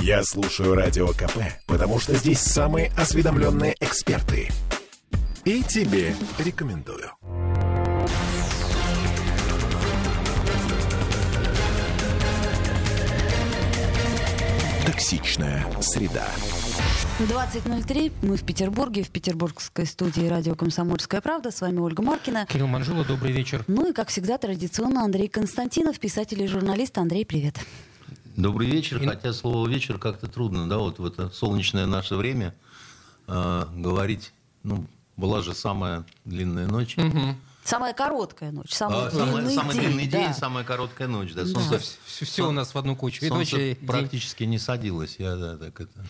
Я слушаю Радио КП, потому что здесь самые осведомленные эксперты. И тебе рекомендую. Токсичная среда. 20.03. Мы в Петербурге, в петербургской студии радио «Комсомольская правда». С вами Ольга Маркина. Кирилл Манжула, добрый вечер. Ну и, как всегда, традиционно Андрей Константинов, писатель и журналист. Андрей, привет. Добрый вечер, хотя слово вечер как-то трудно, да, вот в это солнечное наше время э, говорить, ну, была же самая длинная ночь. Угу. Самая короткая ночь, самый а, длинный самый, день. Самый длинный да. день, самая короткая ночь. Да. Солнце, да. Все, все у нас в одну кучу. И солнце ночь, и практически день. не садилось. Я, да, так это...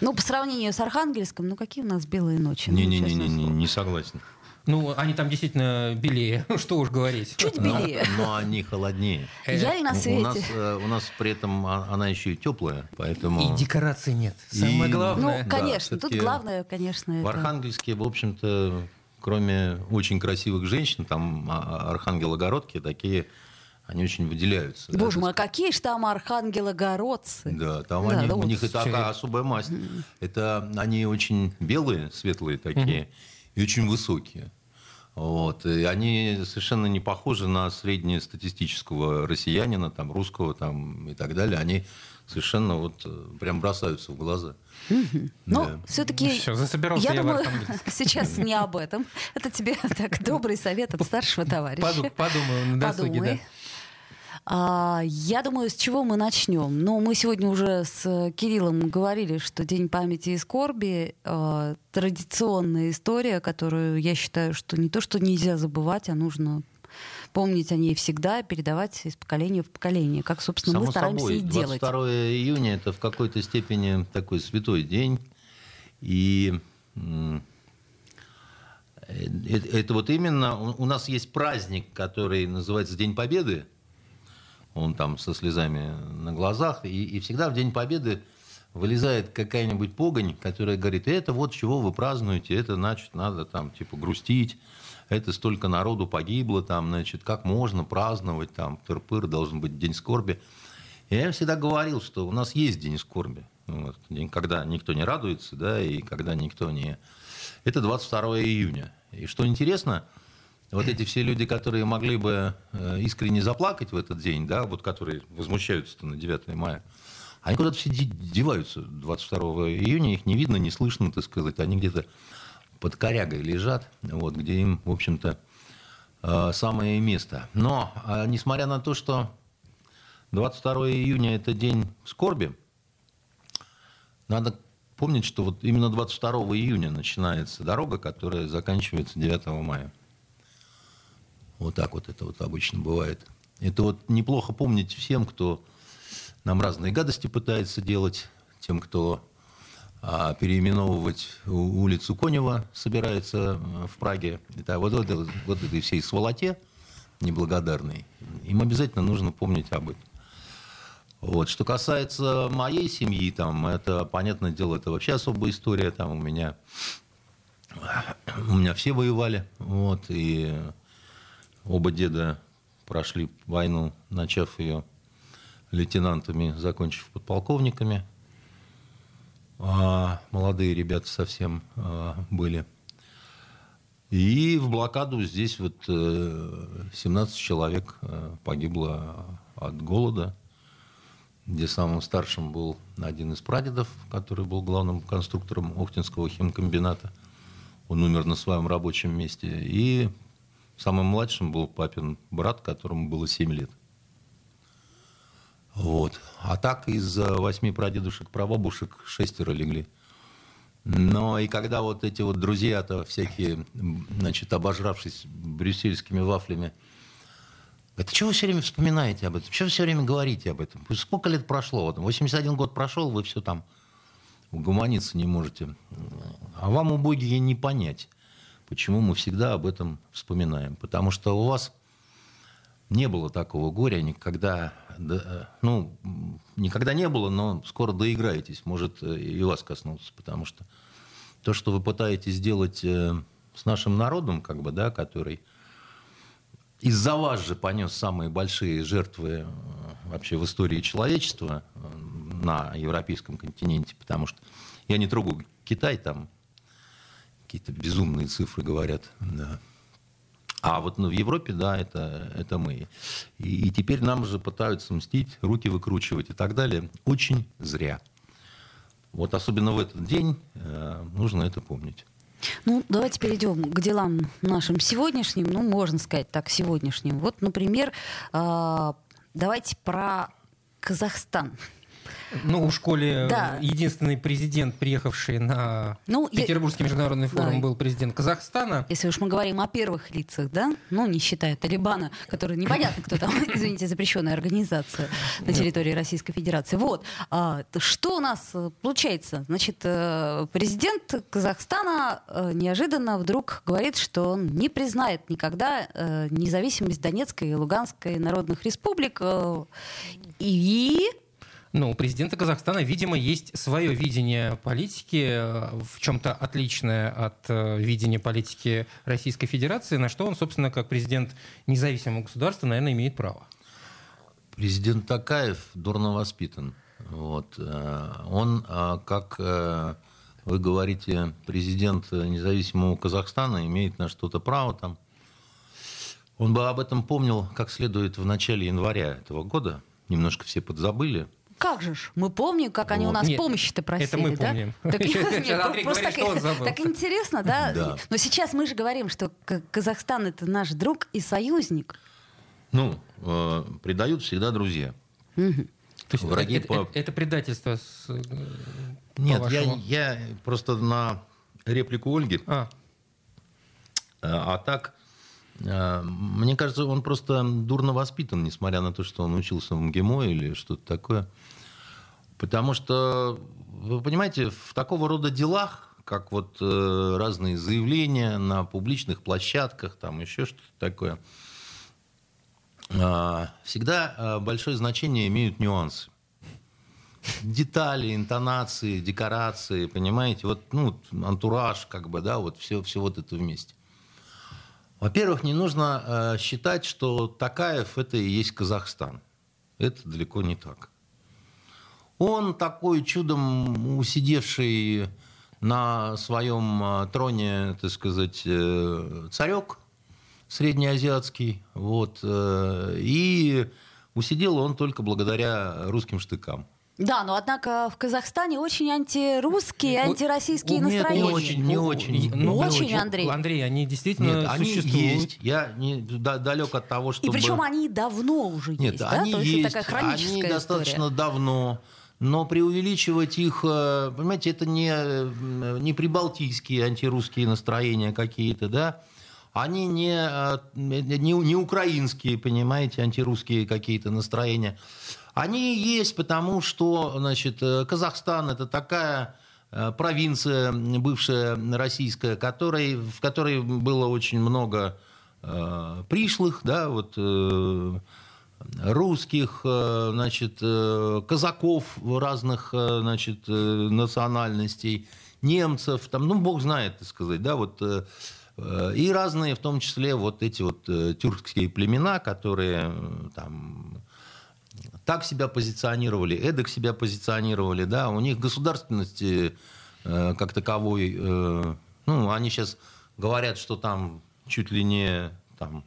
Ну, по сравнению с Архангельском, ну какие у нас белые ночи? Не-не-не, ну, не, не согласен. Ну, они там действительно белее, что уж говорить. Чуть белее. Но, но они холоднее. Я ли на свете? У нас, э, у нас при этом она еще и теплая, поэтому... И декораций нет. Самое И- главное. Ну, конечно, да, тут главное, конечно, В это... Архангельске, в общем-то, кроме очень красивых женщин, там а, архангелогородки такие, они очень выделяются. да, Боже то мой, а какие ж там архангелогородцы. Да, там Да, они, да у вот них это человек. такая особая масть. Это они очень белые, светлые такие, и очень высокие. Вот. И они совершенно не похожи на среднестатистического россиянина, там, русского там, и так далее. Они совершенно вот э, прям бросаются в глаза. Но Да. все-таки... Я думаю, сейчас не об этом. Это тебе так добрый совет от старшего товарища. Поду- Подумаю на досуге, Подумай. да. А, я думаю, с чего мы начнем? Ну, мы сегодня уже с Кириллом говорили, что День памяти и скорби э, традиционная история, которую я считаю, что не то, что нельзя забывать, а нужно помнить о ней всегда, передавать из поколения в поколение, как, собственно, Само мы стараемся собой, и делать. 22 июня это в какой-то степени такой святой день. И м, э, это, это вот именно у нас есть праздник, который называется День Победы. Он там со слезами на глазах. И, и всегда в День Победы вылезает какая-нибудь погонь, которая говорит, это вот чего вы празднуете, это значит надо там типа грустить, это столько народу погибло, там, значит, как можно праздновать, там, тыр-пыр, должен быть день скорби. И я всегда говорил, что у нас есть день скорби, вот, день, когда никто не радуется, да, и когда никто не... Это 22 июня. И что интересно, вот эти все люди, которые могли бы э, искренне заплакать в этот день, да, вот которые возмущаются на 9 мая, они куда-то все де- деваются 22 июня, их не видно, не слышно, так сказать, они где-то под корягой лежат, вот, где им, в общем-то, э, самое место. Но, а, несмотря на то, что 22 июня – это день скорби, надо помнить, что вот именно 22 июня начинается дорога, которая заканчивается 9 мая. Вот так вот это вот обычно бывает. Это вот неплохо помнить всем, кто нам разные гадости пытается делать, тем, кто а, переименовывать улицу Конева собирается э, в Праге. Это вот, вот, вот этой всей сволоте неблагодарной. Им обязательно нужно помнить об этом. Вот. Что касается моей семьи, там, это, понятное дело, это вообще особая история. Там у меня, у меня все воевали. Вот, и оба деда прошли войну, начав ее лейтенантами, закончив подполковниками. А молодые ребята совсем а, были. И в блокаду здесь вот э, 17 человек э, погибло от голода, где самым старшим был один из прадедов, который был главным конструктором Охтинского химкомбината. Он умер на своем рабочем месте. И самым младшим был папин брат, которому было 7 лет. Вот. А так из восьми прадедушек, прабабушек шестеро легли. Но и когда вот эти вот друзья-то всякие, значит, обожравшись брюссельскими вафлями, говорят, что вы все время вспоминаете об этом? Что вы все время говорите об этом? Сколько лет прошло? Вот 81 год прошел, вы все там угомониться не можете. А вам, убогие, не понять, почему мы всегда об этом вспоминаем. Потому что у вас не было такого горя никогда, да, ну, никогда не было, но скоро доиграетесь, может, и вас коснуться, потому что то, что вы пытаетесь сделать э, с нашим народом, как бы, да, который из-за вас же понес самые большие жертвы э, вообще в истории человечества, э, на европейском континенте, потому что я не трогаю Китай, там какие-то безумные цифры говорят. Да. А вот ну, в Европе, да, это, это мы. И, и теперь нам же пытаются мстить, руки выкручивать и так далее. Очень зря. Вот особенно в этот день э, нужно это помнить. Ну, давайте перейдем к делам нашим сегодняшним, ну, можно сказать так, сегодняшним. Вот, например, э, давайте про Казахстан. Ну, в школе Да. единственный президент, приехавший на Ну, я- Петербургский международный форум, Да. был президент Казахстана. Если уж мы говорим о первых лицах, да, ну, не считая Талибана, который непонятно, кто там, извините, запрещенная организация на территории Российской Федерации. Вот, а, что у нас э, получается? Значит, э, президент Казахстана э, неожиданно вдруг говорит, что он не признает никогда э, независимость Донецкой и Луганской народных республик. э, И Ну, у президента Казахстана, видимо, есть свое видение политики, э, в чем-то отличное от э, видения политики Российской Федерации, на что он, собственно, как президент независимого государства, наверное, имеет право. Президент Такаев дурно воспитан. Вот. э, Он, как вы говорите, президент независимого Казахстана имеет на что-то право там. Он бы об этом помнил как следует в начале января этого года. Немножко все подзабыли. Как же ж? Мы помним, как они у Вот. нас Нет, помощи-то просили, это мы да? помним. Так, нет, просто интересно, да? Да. Но сейчас мы же говорим, что Казахстан это наш друг и союзник. Ну, э, предают всегда друзья. Мгм. То есть Враги это, по- это- это предательство с, э, Нет, я, по-вашему? я просто на реплику Ольги А, Э, А так, мне кажется, он просто дурно воспитан, несмотря на то, что он учился в МГИМО или что-то такое. Потому что, вы понимаете, в такого рода делах, как вот э, разные заявления на публичных площадках, там еще что-то такое, э, всегда э, большое значение имеют нюансы. Детали, интонации, декорации, понимаете, вот, ну, антураж, как бы, да, вот все, все вот это вместе. Во-первых, не нужно э, считать, что Такаев это и есть Казахстан. Это далеко не так. Он такой чудом усидевший на своем э, троне, так сказать, э, царек среднеазиатский, вот, э, и усидел он только благодаря русским штыкам. Да, но однако в Казахстане очень антирусские, антироссийские нет, не настроения. очень, не очень. И- ну, Очень, не Андрей. Андрей, они действительно Нет, они существуют. есть. Я не, да- далек от того, И чтобы... причем они давно уже Нет, есть, да? они То есть есть, это такая хроническая они история. достаточно давно. Но преувеличивать их, э, понимаете, это не, э, не прибалтийские антирусские настроения какие-то, да? Они не, э, не, не украинские, понимаете, антирусские какие-то настроения. Они есть потому, что, значит, Казахстан это такая провинция бывшая российская, которой, в которой было очень много э, пришлых, да, вот э, русских, э, значит, э, казаков разных, э, значит, национальностей, немцев, там, ну, бог знает, так сказать, да, вот, и разные, в том числе, вот эти вот тюркские племена, которые там так себя позиционировали, эдак себя позиционировали, да, у них государственности как таковой, ну, они сейчас говорят, что там чуть ли не там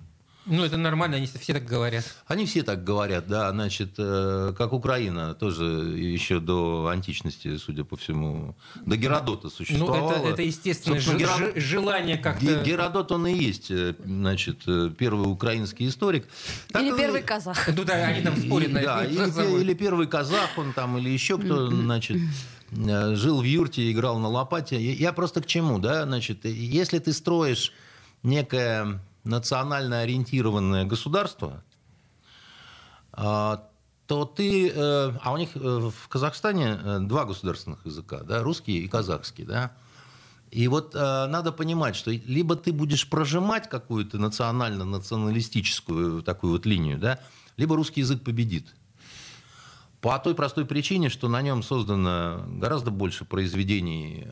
Ну, это нормально, они все так говорят. они все так говорят, да, значит, э, как Украина тоже еще до античности, судя по всему, до Геродота Ну, существовала. это, это естественное Собственно, же- Герод- же- желание как-то... Ге- Геродот, он и есть, э, значит, э, первый украинский историк. Так Или и- первый казах. Ну да, они там спорят и- на да, это. или, или первый казах, он там, или еще кто, значит, э, жил в юрте, играл на лопате. Я просто к чему, да, значит, если ты строишь некое национально ориентированное государство, а, то ты, э, а у них э, в Казахстане э, два государственных языка, да, русский и казахский, да. И вот надо понимать, что либо ты будешь прожимать какую-то национально-националистическую такую вот линию, да, либо русский язык победит. По той простой причине, что на нем создано гораздо больше произведений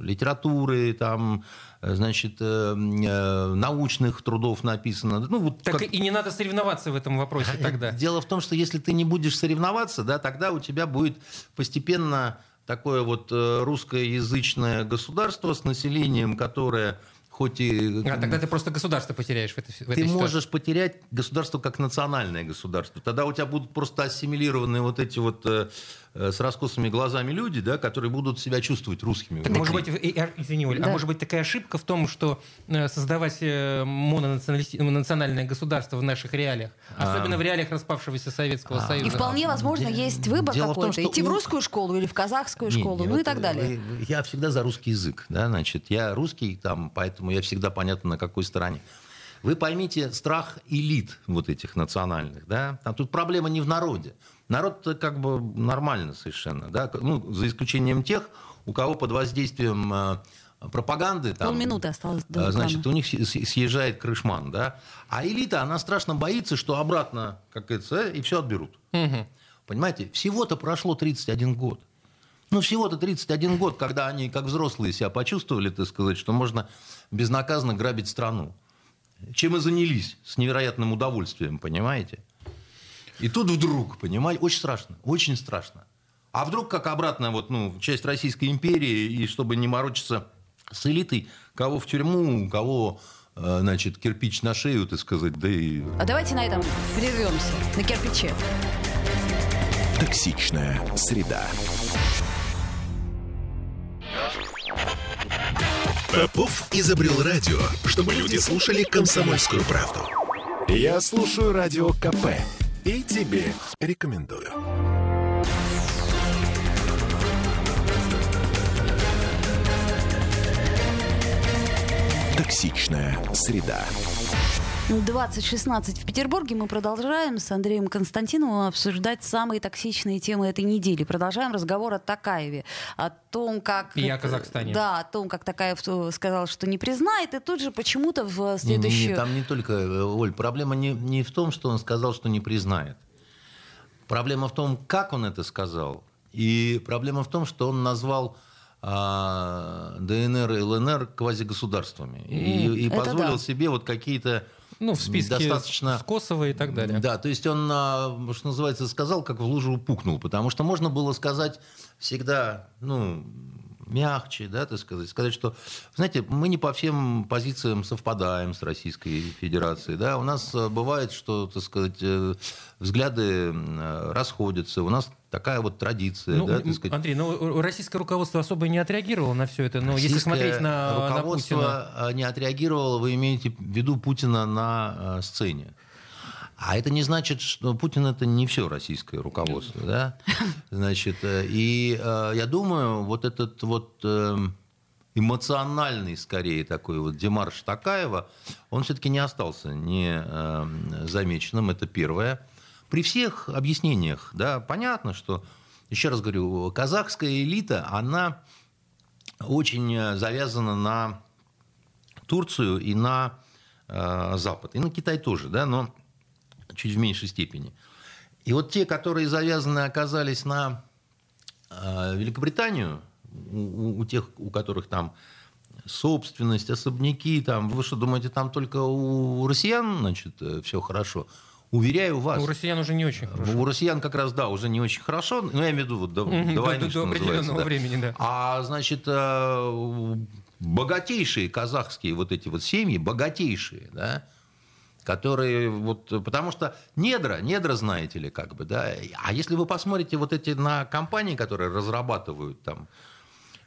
литературы, там, значит, э, э, научных трудов написано. Ну, вот Так как- и не надо соревноваться в этом вопросе тогда. Дело в том, что если ты не будешь соревноваться, да, тогда у тебя будет постепенно такое вот э, русскоязычное государство с населением, которое хоть и... А тогда ты просто государство потеряешь в этой, в ты ситуации. можешь потерять государство как национальное государство. Тогда у тебя будут просто ассимилированы вот эти вот с раскосыми глазами люди, да, которые будут себя чувствовать русскими. Так, может быть, и- и- извини, Оль, Да. а может быть такая ошибка в том, что э, создавать э, мононациональное государство в наших реалиях, особенно в реалиях распавшегося Советского А. Союза. И вполне возможно, Де- есть выбор дело в том, какой-то. что Идти в у- русскую школу или в казахскую Не, школу, не, ну и вот так далее. я всегда за русский язык, да, значит, я русский там, поэтому я всегда понятно, на какой стороне. Вы поймите страх элит вот этих национальных, да, там тут проблема не в народе. Народ как бы нормально совершенно, да, ну, за исключением тех, у кого под воздействием э, пропаганды там, Полминуты осталось до э, значит, у них съ- съ- съезжает крышман, да, а элита, она страшно боится, что обратно, как говорится, и все отберут. Мгм. Понимаете, всего-то прошло 31 год. Ну, всего-то 31 год, когда они, как взрослые, себя почувствовали, так сказать, что можно безнаказанно грабить страну. Чем и занялись с невероятным удовольствием, понимаете? И тут вдруг, понимаете, очень страшно, очень страшно. А вдруг, как обратно, вот, ну, часть Российской империи, и чтобы не морочиться с элитой, кого в тюрьму, кого, э, значит, кирпич на шею, так сказать, да и А давайте на этом прервемся, на кирпиче. Токсичная среда. Попов изобрел радио, чтобы люди слушали комсомольскую правду. Я слушаю радио КП и тебе рекомендую. Токсичная среда. 2016 в Петербурге мы продолжаем с Андреем Константиновым обсуждать самые токсичные темы этой недели. Продолжаем разговор о Такаеве, о том, как... И о Казахстане. Да, о том, как Такаев э, сказал, что не признает, и тут же почему-то в Не, не, следующую... не, там не только, э, Оль, проблема не, не в том, что он сказал, что не признает. Проблема в том, как он это сказал. И проблема в том, что он назвал а, ДНР и ЛНР квазигосударствами. И, М, и это позволил да. себе вот какие-то Ну, в списке достаточно... с Косово и так далее. Да, то есть он, а, что называется, сказал, как в лужу упукнул, потому что можно было сказать всегда, ну, мягче, да, так сказать, сказать, что, знаете, мы не по всем позициям совпадаем с Российской Федерацией, да, у нас э, бывает, что, так сказать, э, взгляды э, расходятся, у нас такая вот традиция, Ну, да, так сказать. Андрей, ну, российское руководство особо не отреагировало на все это, но если Российское смотреть на, на руководство Путина... э, не отреагировало, вы имеете в виду Путина на э, сцене. А это не значит, что Путин это не все российское руководство, да? Значит, э, и э, я думаю, вот этот вот э, эмоциональный, скорее, такой вот демарш Такаева, он все-таки не остался не э, замеченным, это первое. При всех объяснениях, да, понятно, что, еще раз говорю, казахская элита, она очень э, завязана на Турцию и на э, Запад. И на Китай тоже, да, но чуть в меньшей степени. И вот те, которые завязаны оказались на э, Великобританию, у, у- тех, у которых там собственность, особняки, там, вы что думаете, там только у россиян, значит, все хорошо? Уверяю вас, У россиян уже не очень хорошо. у россиян как раз, да, уже не очень хорошо. Ну, я имею в виду вот до, до до- войны, до что определенного да. времени, да. А, значит, э, богатейшие казахские вот эти вот семьи, богатейшие, да, которые вот, потому что недра, недра, знаете ли, как бы, да, а если вы посмотрите вот эти на компании, которые разрабатывают там,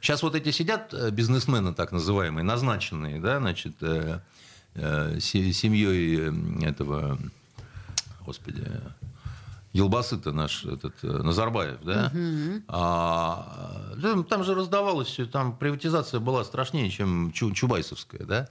сейчас вот эти сидят э, бизнесмены так называемые, назначенные, да, значит, э, э, се- семьей э, этого, господи, Елбасы-то наш этот э, Назарбаев, да? А, да, там же раздавалось все, там приватизация была страшнее, чем Чу- Чубайсовская, да?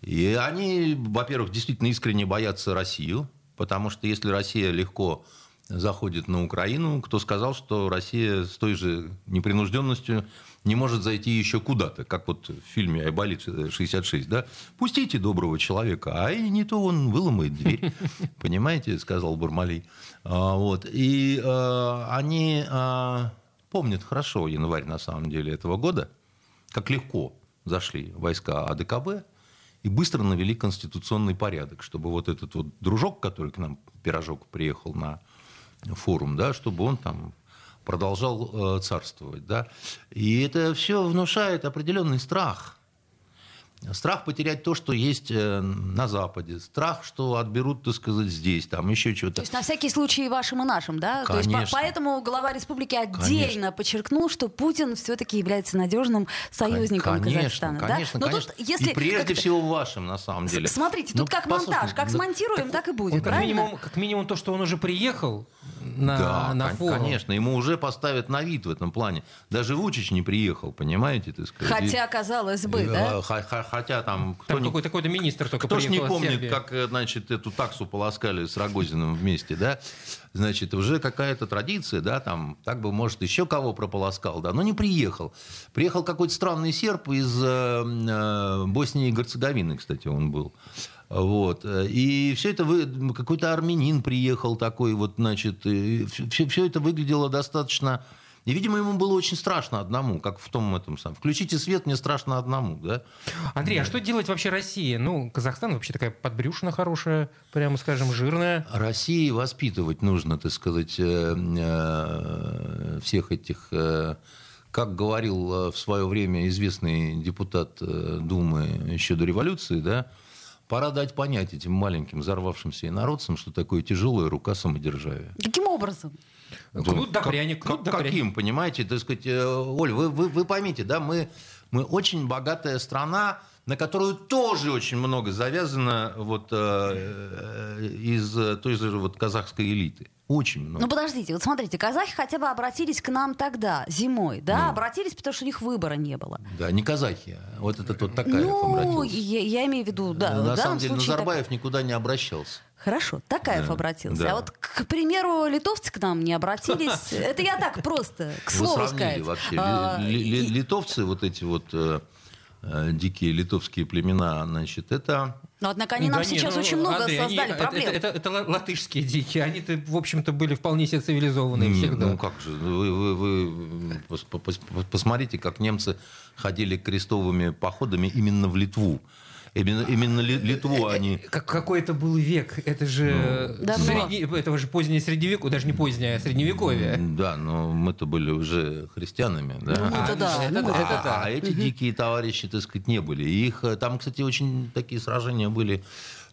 И они, во-первых, действительно искренне боятся Россию, потому что если Россия легко заходит на Украину, кто сказал, что Россия с той же непринужденностью не может зайти еще куда-то, как вот в фильме «Айболит 66», да? Пустите доброго человека, а и не то он выломает дверь, понимаете, сказал Бармалей. А, Вот. И э, они э, помнят хорошо январь, на самом деле, этого года, как легко зашли войска АДКБ и быстро навели конституционный порядок, чтобы вот этот вот дружок, который к нам, пирожок, приехал на форум, да, чтобы он там продолжал э, царствовать. Да? И это все внушает определенный страх Страх потерять то, что есть э, на Западе. Страх, что отберут, так сказать, здесь, там еще что-то. То есть на всякий случай и вашим, и нашим, да? Конечно. То есть по- поэтому глава республики отдельно конечно. подчеркнул, что Путин все-таки является надежным союзником конечно, Казахстана. Конечно, да? Но конечно. Тут, если и прежде всего вашим, на самом деле. Смотрите, тут ну, как монтаж, как смонтируем, так, так и будет, он, правильно? Как минимум, как минимум то, что он уже приехал на, да, на форум. конечно, ему уже поставят на вид в этом плане. Даже Вучич не приехал, понимаете? Так сказать. Хотя, казалось бы, да? Хотя там кто там какой-то, какой-то министр только Кто ж не помнит, как, э, значит, эту таксу полоскали с Рогозиным вместе, да? Значит, уже какая-то традиция, да, там, так бы, может, еще кого прополоскал, да, но не приехал. Приехал какой-то странный серб из э, э, Боснии и Герцеговины, кстати, он был. Вот. И все это вы, какой-то армянин приехал такой, вот, значит, все, все это выглядело достаточно и, видимо, ему было очень страшно одному, как в том этом самом. Включите свет, мне страшно одному, да? Андрей, а что делать вообще Россия? Ну, Казахстан вообще такая подбрюшина хорошая, прямо скажем, жирная. России воспитывать нужно, так сказать, э, э, всех этих э, как говорил в свое время известный депутат Думы еще до революции, да, пора дать понять этим маленьким взорвавшимся инородцам, что такое тяжелая рука самодержавия. Каким образом? Кнут да пряник. Кнут да пряник. Каким, понимаете? Так сказать, э, Оль, вы, вы, вы поймите, да, мы, мы очень богатая страна, на которую тоже очень много завязано вот, э, э из той же вот казахской элиты. Очень много. Ну подождите, вот смотрите, казахи хотя бы обратились к нам тогда, зимой, да? Ну. Обратились, потому что у них выбора не было. Да, не казахи, а вот это вот такая Ну, я, я имею в виду, да. На самом деле Назарбаев так... никуда не обращался. Хорошо, Такаев да, обратился. Да. А вот, к примеру, литовцы к нам не обратились. Это я так просто, к слову сказать. А, литовцы, вот эти вот э, э, дикие литовские племена, значит, это но, однако, они нам сейчас ну, очень много создали они, проблем. Это, это, это, это латышские дикие. Они-то, в общем-то, были вполне себе цивилизованные всегда. Ну, как же, вы, вы, вы посмотрите, как немцы ходили крестовыми походами именно в Литву. Именно, именно Литву э, они... Как, какой это был век? Это же, ну, средне... это же позднее средневековье, даже не позднее, а средневековье. Да, но мы-то были уже христианами. Да? Ну, это да. Это, ну, это, да. А эти дикие товарищи, так сказать, не были. Их, э, там, кстати, очень такие сражения были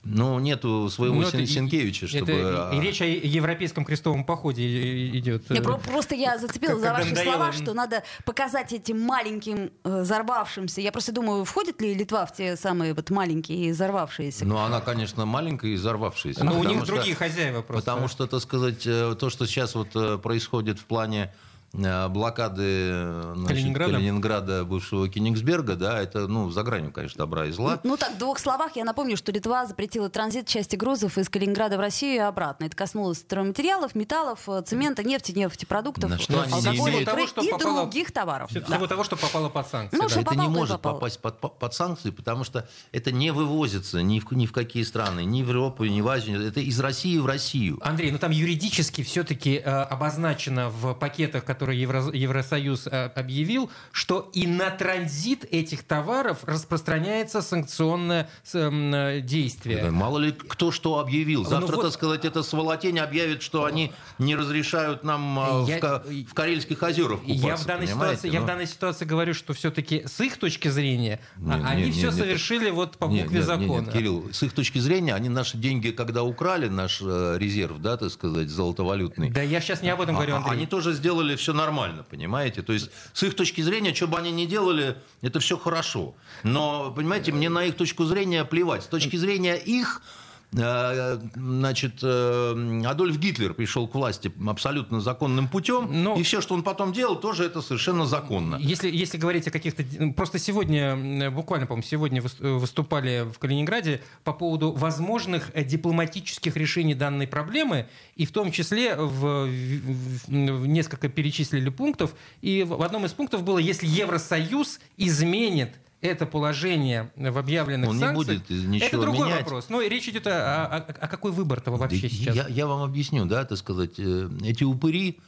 ну, нету своего ну, Сен- Сенкевича, чтобы... Это, и речь о европейском крестовом походе идет. Я, просто я зацепила за ваши слова, что надо показать этим маленьким э, взорвавшимся. Я просто думаю, входит ли Литва в те самые вот маленькие взорвавшиеся? Ну, она, конечно, маленькая и взорвавшаяся. Но у них что, другие хозяева просто. Потому что, так сказать, э, то, что сейчас вот э, происходит в плане блокады значит, Калининграда? Калининграда, бывшего Кенигсберга, да, это, ну, за гранью, конечно, добра и зла. Ну, ну, так, в двух словах я напомню, что Литва запретила транзит части грузов из Калининграда в Россию и обратно. Это коснулось стройматериалов, металлов, э, цемента, нефти, нефтепродуктов, На что алкоголя того, что и попало... других товаров. Всего да. того, что попало под санкции. Ну, да. Это не может попасть под, под санкции, потому что это не вывозится ни в, ни в какие страны, ни в Европу, ни в Азию. Это из России в Россию. Андрей, ну там юридически все-таки э, обозначено в пакетах, которые Евро Евросоюз э, объявил, что и на транзит этих товаров распространяется санкционное э, действие. Мало ли кто что объявил. Ну Завтра, ну, вот... так сказать, это сволотень объявит, что они не разрешают нам э, я... в, в Карельских озерах купаться. Я в данной, ситуации, Но... я в данной ситуации говорю, что все-таки с их точки зрения нет, они нет, все нет, совершили нет, вот по букве нет, закона. Нет, нет, Кирилл, с их точки зрения они наши деньги, когда украли наш резерв, да, так сказать, золотовалютный. Да я сейчас не об этом говорю, а, Андрей. Они тоже сделали все нормально, понимаете? То есть с их точки зрения, что бы они ни делали, это все хорошо. Но, понимаете, мне на их точку зрения плевать. С точки зрения их значит, э, Адольф Гитлер пришел к власти абсолютно законным путем, Но... и все, что он потом делал, тоже это совершенно законно. Если, если говорить о каких-то... Просто сегодня, буквально, по-моему, сегодня выступали в Калининграде по поводу возможных дипломатических решений данной проблемы, и в том числе в, в, в несколько перечислили пунктов, и в одном из пунктов было, если Евросоюз изменит это положение в объявленных Он санкциях, не будет ничего это другой менять. вопрос. Но речь идет о, о, о какой выбор-то вообще да сейчас? Я, я вам объясню, да, так сказать, э, эти упыри,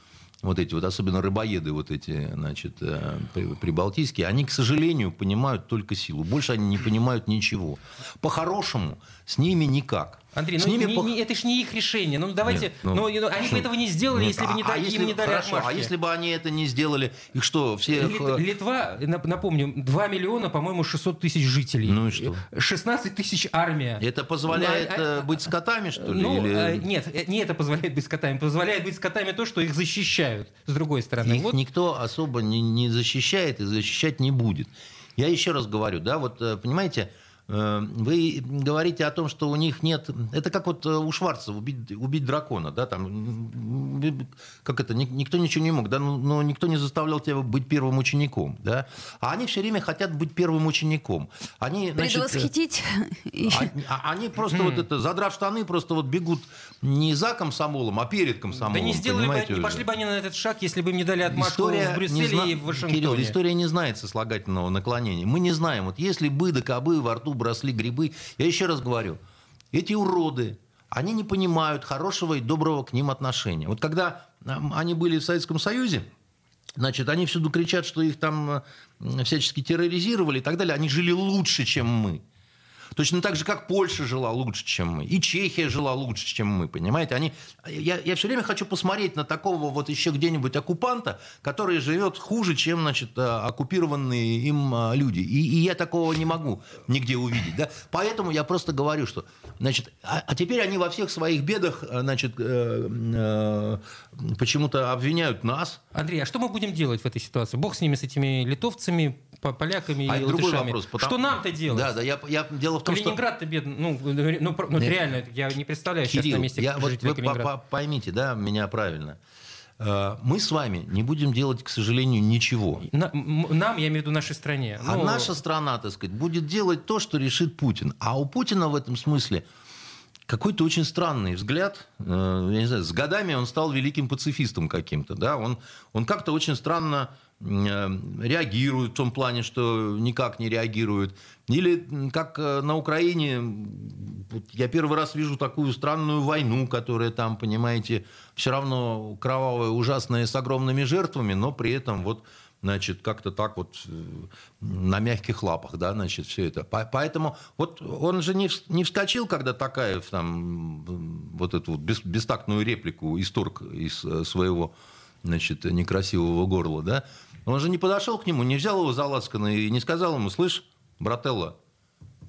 вот эти вот, особенно рыбоеды вот эти, значит, э, прибалтийские, они, к сожалению, понимают только силу. Больше они не понимают ничего. По-хорошему с ними никак. Андрей, ну ними не, по... не, это ж не их решение. Ну давайте, Нет, ну, ну, ну они бы этого не сделали, нет, если бы не, а, дали, если, им не дали хорошо, отмашки. А если бы они это не сделали, их что, все... Лит, э, Литва, напомню, 2 миллиона, по-моему, 600 тысяч жителей. Ну и что? 16 тысяч армия. Это позволяет а, а, быть скотами, что ли? Ну, или... нет, не это позволяет быть скотами. Позволяет быть скотами то, что их защищают, с другой стороны. Их вот. никто особо не, не защищает и защищать не будет. Я еще раз говорю, да, вот э, понимаете, Э, вы говорите о том, что у них нет... Это как вот э, у Шварца убить, убить дракона, да, там, как это, никто ничего не мог, да, но ну, никто не заставлял тебя быть первым учеником, да, а они все время хотят быть первым учеником. Они, значит, Предвосхитить? Они, а, они просто вот это, задрав штаны, просто вот бегут не за комсомолом, а перед комсомолом. Да не сделали бы, не пошли бы они на этот шаг, если бы им не дали отмашку история в Брюсселе зна... и в Вашингтоне. Кирилл, история не знает сослагательного наклонения. Мы не знаем, вот если бы да кобы во рту бросли грибы. Я еще раз говорю, эти уроды, они не понимают хорошего и доброго к ним отношения. Вот когда они были в Советском Союзе, Значит, они всюду кричат, что их там всячески терроризировали и так далее. Они жили лучше, чем мы. Точно так же, как Польша жила лучше, чем мы, и Чехия жила лучше, чем мы, понимаете? Они, я, я все время хочу посмотреть на такого вот еще где-нибудь оккупанта, который живет хуже, чем, значит, э, оккупированные им э, люди. И, и я такого не могу нигде увидеть, да? Поэтому я просто говорю, что, значит, а, а теперь они во всех своих бедах, э, значит, э, э, почему-то обвиняют нас. Андрей, а что мы будем делать в этой ситуации? Бог с ними, с этими литовцами, поляками а и другой латышами. вопрос. Потому... Что нам-то делать? Да, да, я, я дело в том, Калининград-то бедный, ну, ну, ну реально, я не представляю Кирилл, сейчас на месте я, вот вы поймите, да, меня правильно. Э, мы с вами не будем делать, к сожалению, ничего. На, нам, я имею в виду нашей стране. А ну... наша страна, так сказать, будет делать то, что решит Путин. А у Путина в этом смысле какой-то очень странный взгляд. Э, я не знаю, с годами он стал великим пацифистом каким-то. Да? Он, он как-то очень странно Э, реагируют в том плане, что никак не реагируют. Или как э, на Украине, я первый раз вижу такую странную войну, которая там, понимаете, все равно кровавая, ужасная, с огромными жертвами, но при этом вот значит, как-то так вот э, на мягких лапах, да, значит, все это. Поэтому вот он же не, не вскочил, когда Такаев там вот эту вот бестактную реплику исторг из своего, значит, некрасивого горла, да, он же не подошел к нему, не взял его за лацканы и не сказал ему, слышь, брателло,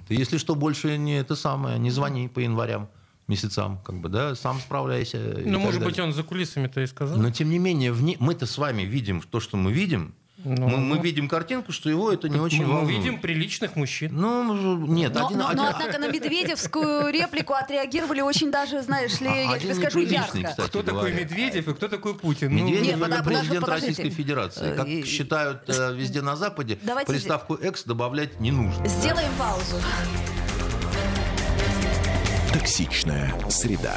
ты, если что, больше не это самое, не звони по январям месяцам, как бы, да, сам справляйся. Ну, может быть, он за кулисами-то и сказал. Но, тем не менее, вне... мы-то с вами видим то, что мы видим, ну, мы, мы видим картинку, что его это не очень мы, волнует. Мы видим приличных мужчин. Ну, нет. Но, один, но, один... но однако на Медведевскую реплику отреагировали очень даже, знаешь ли, я тебе скажу, ярко. Кстати, кто говоря. такой Медведев и кто такой Путин? Медведев ну, это президент Российской Федерации. Как и... считают э, везде на Западе, Давайте... приставку «экс» добавлять не нужно. Сделаем паузу. Токсичная среда.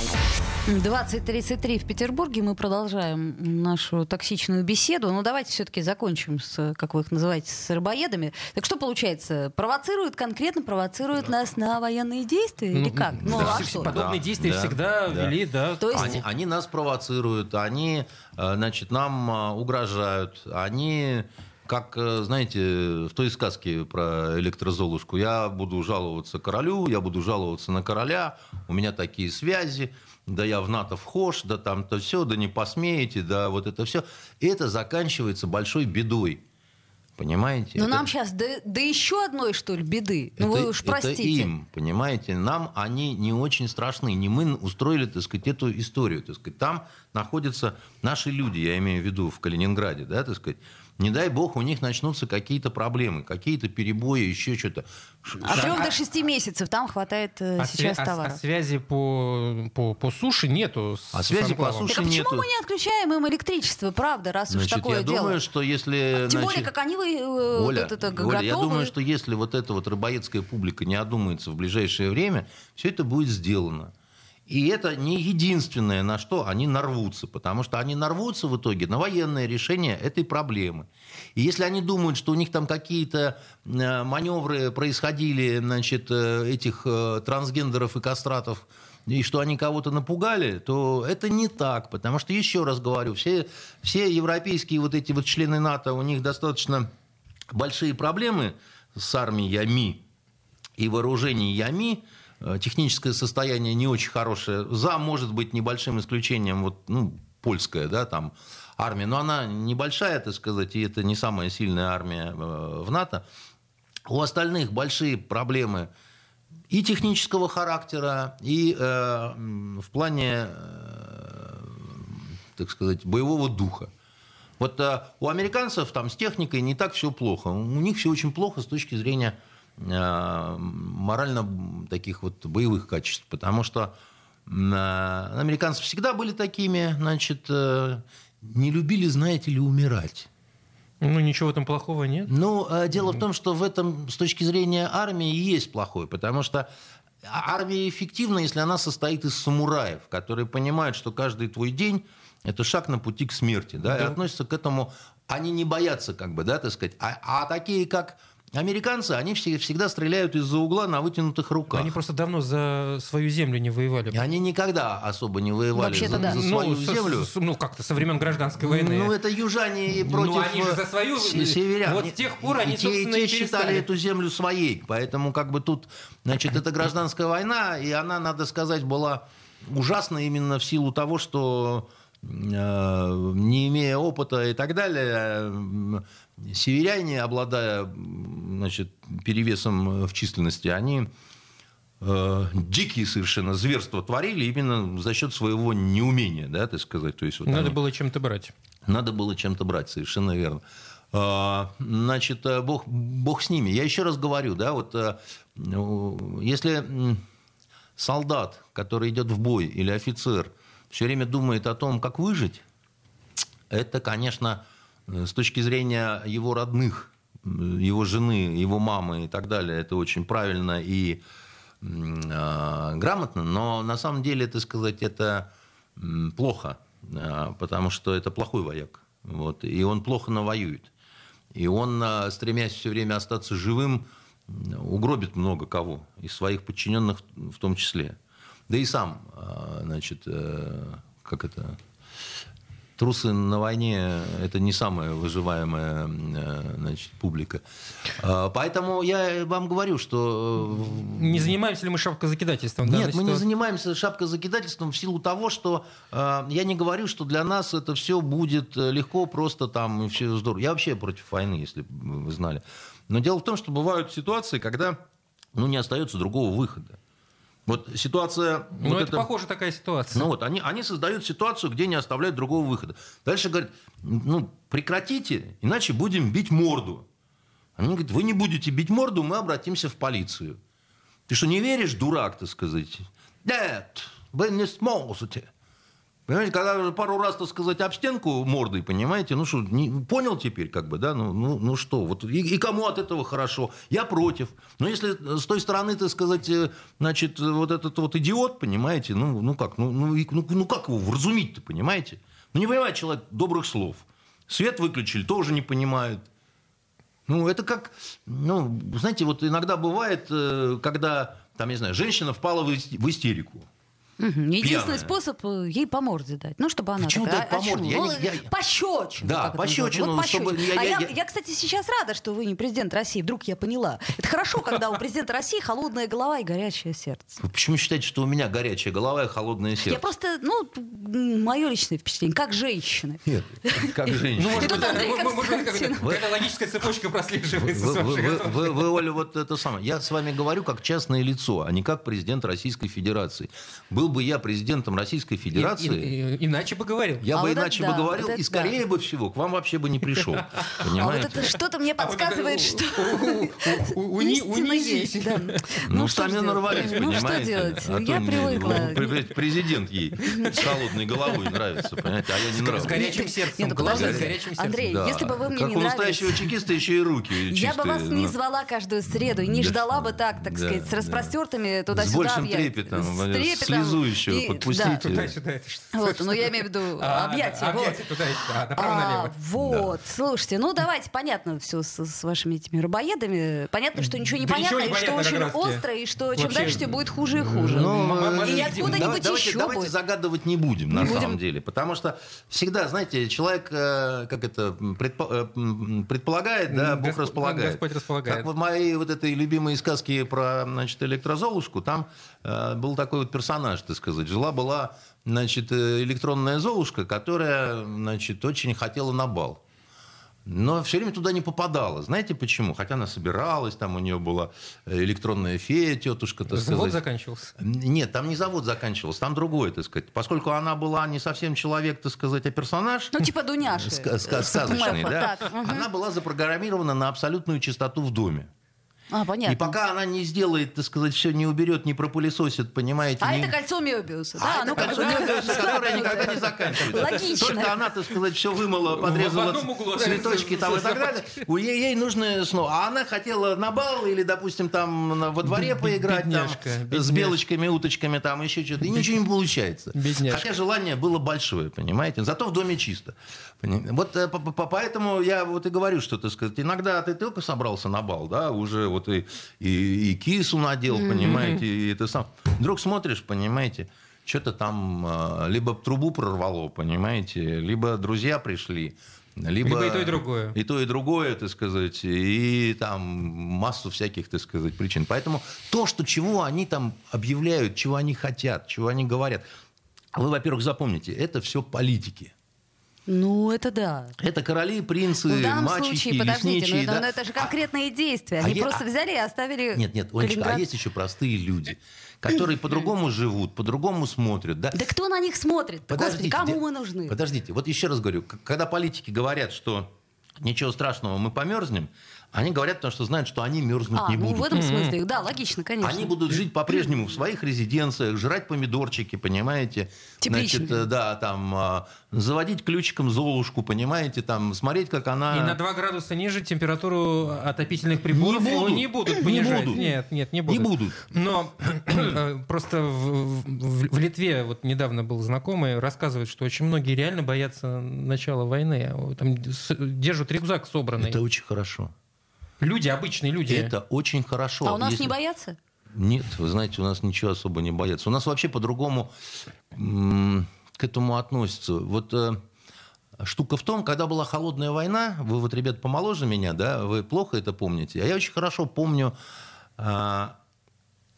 20.33 в Петербурге. Мы продолжаем нашу токсичную беседу. Но давайте все-таки закончим с, как вы их называете, с рыбоедами. Так что получается? Провоцируют, конкретно провоцируют да. нас на военные действия? Или как? Ну, да. а что? Подобные да, действия да, всегда да. вели, да. То есть... они, они нас провоцируют, они, э, значит, нам э, угрожают, они как, э, знаете, в той сказке про электрозолушку, я буду жаловаться королю, я буду жаловаться на короля, у меня такие связи, да я в НАТО вхож, да там-то все, да не посмеете, да вот это все. И это заканчивается большой бедой. Понимаете? Но это... нам сейчас до, до еще одной, что ли, беды. Ну, это, вы уж простите. Это им, понимаете? Нам они не очень страшны. Не мы устроили, так сказать, эту историю. Так сказать. Там находятся наши люди, я имею в виду в Калининграде, да, так сказать. Не дай бог, у них начнутся какие-то проблемы, какие-то перебои, еще что-то. От трех до шести месяцев там хватает э, А, сейчас свя- а- товара. а связи по, по, по суше нету. с- А связи по суше Так а почему нету. мы не отключаем им электричество, правда, раз уж Значит, такое я дело? думаю, что если... Тем более, значит, как они вы, э, Оля, вот это, Оля, готовы. я думаю, что если вот эта вот рыбоедская публика не одумается в ближайшее время, все это будет сделано. И это не единственное, на что они нарвутся, потому что они нарвутся в итоге на военное решение этой проблемы. И если они думают, что у них там какие-то э, маневры происходили, значит, э, этих э, трансгендеров и кастратов, и что они кого-то напугали, то это не так, потому что, еще раз говорю, все, все европейские вот эти вот члены НАТО, у них достаточно большие проблемы с армиями и вооружениями, Э, техническое состояние не очень хорошее. За, может быть, небольшим исключением, вот, ну, польская, да, там, армия, но она небольшая, так сказать, и это не самая сильная армия э, в НАТО. У остальных большие проблемы и технического характера, и э, в плане, э, так сказать, боевого духа. Вот э, у американцев там с техникой не так все плохо. У них все очень плохо с точки зрения э, морально таких вот боевых качеств, потому что э, американцы всегда были такими, значит, э, не любили, знаете ли, умирать. Ну, ничего в этом плохого нет. Ну, э, дело в том, что в этом с точки зрения армии есть плохое, потому что армия эффективна, если она состоит из самураев, которые понимают, что каждый твой день это шаг на пути к смерти, да, и Да. относятся к этому, они не боятся, как бы, да, так сказать, а, а такие, как американцы, они все- всегда стреляют из-за угла на вытянутых руках. Они просто давно за свою землю не воевали. Они никогда особо не воевали Вообще-то за, да. за Ну, свою со- землю. с- ну, как-то со времен гражданской войны. Ну, это южане и Ну, против они же за свою- се- северян. вот с тех пор они, и те, и те считали эту землю своей. Поэтому как бы тут, значит, это гражданская война, и она, надо сказать, была ужасна именно в силу того, что э, не имея опыта и так далее, э, северяне, обладая значит, перевесом в численности, они э, дикие совершенно зверства творили именно за счет своего неумения, да, так сказать. То есть, вот Надо они- было чем-то брать. надо было чем-то брать, совершенно верно. А, Значит, э, бог, бог с ними. Я еще раз говорю, да, вот э, ну, если солдат, который идет в бой, или офицер, все время думает о том, как выжить, это, конечно, э, с точки зрения его родных, м, его жены, его мамы и так далее, это очень правильно и а, грамотно, но на самом деле, это сказать, это плохо, а, потому что это плохой вояк, вот, и он плохо навоюет. И он, стремясь все время остаться живым, угробит много кого, из своих подчиненных в том числе. Да и сам, значит, э, как это, трусы на войне – это не самая выживаемая э, значит, публика. А, Поэтому я вам говорю, что э, Не занимаемся ли мы шапкозакидательством? нет, мы не занимаемся шапкозакидательством в силу того, что э, я не говорю, что для нас это все будет легко, просто там и все здорово. Я вообще против войны, если бы вы знали. Но дело в том, что бывают ситуации, когда ну, не остается другого выхода. Вот ситуация... Ну, вот это, эта- похоже такая ситуация. ну вот, они, они создают ситуацию, где не оставляют другого выхода. Дальше говорят, ну, прекратите, иначе будем бить морду. Они говорят, вы не будете бить морду, мы обратимся в полицию. Ты что, не веришь, дурак, так сказать? Нет, вы не сможете. Понимаете, когда уже пару раз, так сказать, об стенку мордой, понимаете, ну что, не, понял теперь, как бы, да, ну, ну, ну что, вот и, и кому от этого хорошо? Я против. Но если с той стороны, так сказать, э, значит, вот этот вот идиот, понимаете, ну, ну как, ну, ну, ну, ну как его вразумить-то, понимаете? Ну не понимает человек добрых слов. Свет выключили, тоже не понимают. Ну, это как, ну, знаете, вот иногда бывает, э, когда, там, не знаю, женщина впала в истерику. Мгм. Единственный Пьяная. способ э, ей по морде дать. Ну, чтобы она Почему такая... дать по «А морде? Я Ну, я- Пощечину. Да, это пощечину. Вот чтобы пощечину. я- А я- я, я- я, кстати, сейчас рада, что вы не президент России. Вдруг я поняла. Это хорошо, когда у президента России холодная голова и горячее сердце. Вы почему считаете, что у меня горячая голова и холодное сердце? Я просто, ну, мое личное впечатление, как женщина. Нет, как Ну, женщина. какая-то- какая-то логическая цепочка прослеживается. Вы, Оля, вот это самое. Я с вами говорю как частное лицо, а не как президент Российской Федерации. Был бы я президентом Российской Федерации, И- и- иначе бы говорил. я А бы вот иначе да, бы говорил, вот и скорее да. бы всего к вам вообще бы не пришел. А вот Понимаете? это что-то мне А вот это подсказывает, у- что у- у- истина есть. да. Ну, что сами нарвались, Ну, что понимаете? делать? А то Я привыкла. ну, пре- Президент ей с холодной головой нравится, понимаете, а я не С нравлюсь. горячим Нет, сердцем. ну, Главное, с горячим сердцем. Андрей, Да. если бы вы мне как не у нравились- настоящего чекиста еще и руки Я бы чистые, вас не ну. звала каждую среду и не Да. ждала бы так, так сказать, с распростертыми С туда-сюда большим объятиями. трепетом, С трепетом. Еще И- подпустите. да. Туда-сюда это что? Вот, ну я имею в виду А, объятия. вот. Объятия туда А, направо-налево. вот, слушайте, ну давайте, понятно все с, с вашими этими рыбоедами. Понятно, что ничего не Да понятно, ничего не и что очень остро, и что чем дальше, тем будет хуже и хуже. Ну, э, и откуда-нибудь давай- давайте, еще давайте будет. загадывать не будем, на Не будем. самом деле. Потому что всегда, знаете, человек, э, как это, предпо- э, предполагает, да, Бог располагает. Господь располагает. Как в моей вот этой любимой сказке про, значит, электрозолушку, там э, был такой вот персонаж, так сказать. Жила-была, значит, э, электронная золушка, которая, значит, очень хотела на бал. Но все время туда не попадала. Знаете почему? Хотя она собиралась, там у нее была э, электронная фея, тетушка, так Завод сказать. заканчивался. Нет, там не завод заканчивался, там другое, так сказать. Поскольку она была не совсем человек, так сказать, а персонаж, Ну, типа Дуняши. ска- ска- э, сказочный, да, она была запрограммирована на абсолютную чистоту в доме. А, понятно. И пока она не сделает, так сказать, все не уберет, не пропылесосит, понимаете? А не- это кольцо Мебиуса, а да? это ну, кольцо Мебиуса, которое никогда не заканчивается. Логично. Только она, так сказать, все вымыла, подрезала цветочки там и так далее. У ей, ей нужно снова. А она хотела на бал или, допустим, там во дворе поиграть там, с белочками, уточками, там еще что-то. И ничего не получается. Хотя желание было большое, понимаете? Зато в доме чисто. Вот э, по- по- поэтому я вот и говорю, что, так сказать, иногда ты только собрался на бал, да, уже вот и, и, и кису надел, понимаете, и это сам. Вдруг смотришь, понимаете, что-то там э, либо трубу прорвало, понимаете, либо друзья пришли, либо, Либо и то, и другое. И то, и другое, так сказать, и там массу всяких, так сказать, причин. Поэтому то, что чего они там объявляют, чего они хотят, чего они говорят, вы, во-первых, запомните, это все политики. Ну, это да. Это короли, принцы, Ну, в данном мачехи, случае, подождите, ну лесничие. это, да. ну это же конкретные действия. а Они я- просто а- взяли и оставили Нет, нет, Олечка, а Калининград. есть еще простые люди, которые по-другому живут, по-другому смотрят. Да? Да кто на них смотрит? Господи, Подождите, кому де- мы нужны? Подождите, вот еще раз говорю, когда политики говорят, что ничего страшного, мы померзнем, они говорят, потому что знают, что они мерзнуть А, не ну будут. в этом смысле, да, логично, конечно. Они будут жить по-прежнему в своих резиденциях, жрать помидорчики, понимаете? Тепличные. Значит, э, да, там, а, заводить ключиком Золушку, понимаете, там, смотреть, как она... И на 2 градуса ниже температуру отопительных приборов Не будут. не будут Не понижать. будут. Нет, нет, не Не будут. будут. Но э, просто в, в- в Литве вот недавно был знакомый, рассказывает, что очень многие реально боятся начала войны. Там держат рюкзак собранный. Это очень хорошо. Люди, обычные люди. Это очень хорошо. А у нас Если- не боятся? Нет, вы знаете, у нас ничего особо не боятся. У нас вообще по-другому м, к этому относятся. Вот э, штука в том, когда была холодная война, вы вот, ребят, помоложе меня, да, вы плохо это помните. А я очень хорошо помню, а,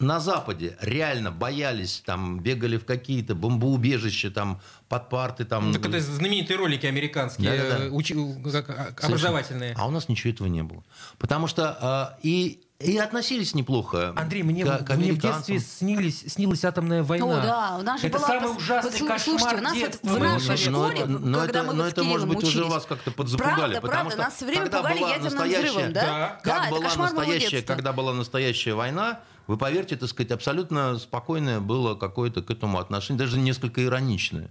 на Западе реально боялись, там, бегали в какие-то бомбоубежища, там, под парты, там. Так это знаменитые ролики американские, Да-да-да. э, учи- как- а- Совершенно. образовательные. А у нас ничего этого не было. Потому что а, и, и относились неплохо Андрей, мне, к, к мне в детстве снились, снилась атомная война. О, да, у нас же это была... самый пос- ужасный вот кошмар Слушайте, у нас вот детства в моего. нашей Но школе, это- но когда это- мы но вот это, может быть, уже учились, вас как-то подзапугали. Правда, потому правда, что нас все время когда пугали была ядерным настоящая- взрывом, да? Да. Да, Как это была настоящая, когда была настоящая война, вы поверьте, так сказать, абсолютно спокойное было какое-то к этому отношение, даже несколько ироничное.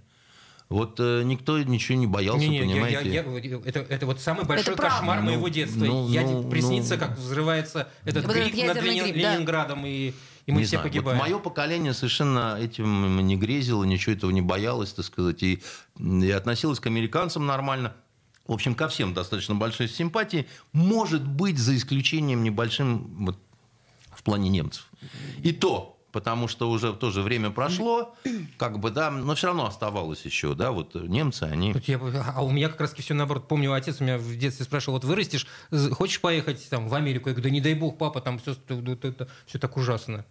Вот э, никто ничего не боялся, Не-не, я- понимаете. я- я- это, это вот самый большой правда. кошмар Ну, моего детства. ну, я ну, приснится, ну. как взрывается этот Вот гриб над Ленин- гриб, да. Ленинградом, и, и мы Не все знаю. погибаем. Вот мое поколение совершенно этим не грезило, ничего этого не боялось, так сказать, и, и относилось к американцам нормально. В общем, ко всем достаточно большой симпатии. Может быть, за исключением небольшим вот, плане немцев. И то, потому что уже тоже время прошло, как бы, да, но все равно оставалось еще, да, вот немцы, они... Тут я- а у меня как раз все наоборот. Помню, отец у меня в детстве спрашивал, вот вырастешь, хочешь поехать там, в Америку? Я говорю, да не дай бог, папа, там все, все так ужасно.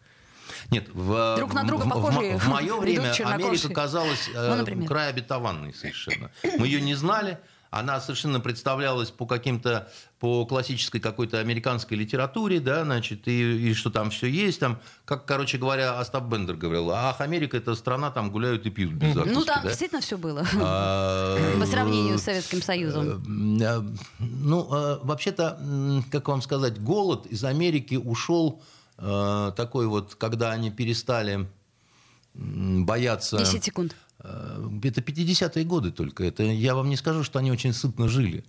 Нет, в, Друг на друга в, похожие мое идут время чернокожие. Америка казалась э, Ну, край обетованной совершенно. Мы ее не знали, она совершенно представлялась по каким-то, по классической какой-то американской литературе, да, значит, и, и что там все есть, там, как, короче говоря, Остап Бендер говорил, ах, Америка это страна, там гуляют и пьют без закуски, Ну, там да? действительно все было. А, По сравнению с Советским Союзом. э, Ну, э, вообще-то, как вам сказать, голод из Америки ушел э, такой вот, когда они перестали бояться... 10 секунд. Э, Это 50-е годы только. Это я вам не скажу, что они очень сытно жили.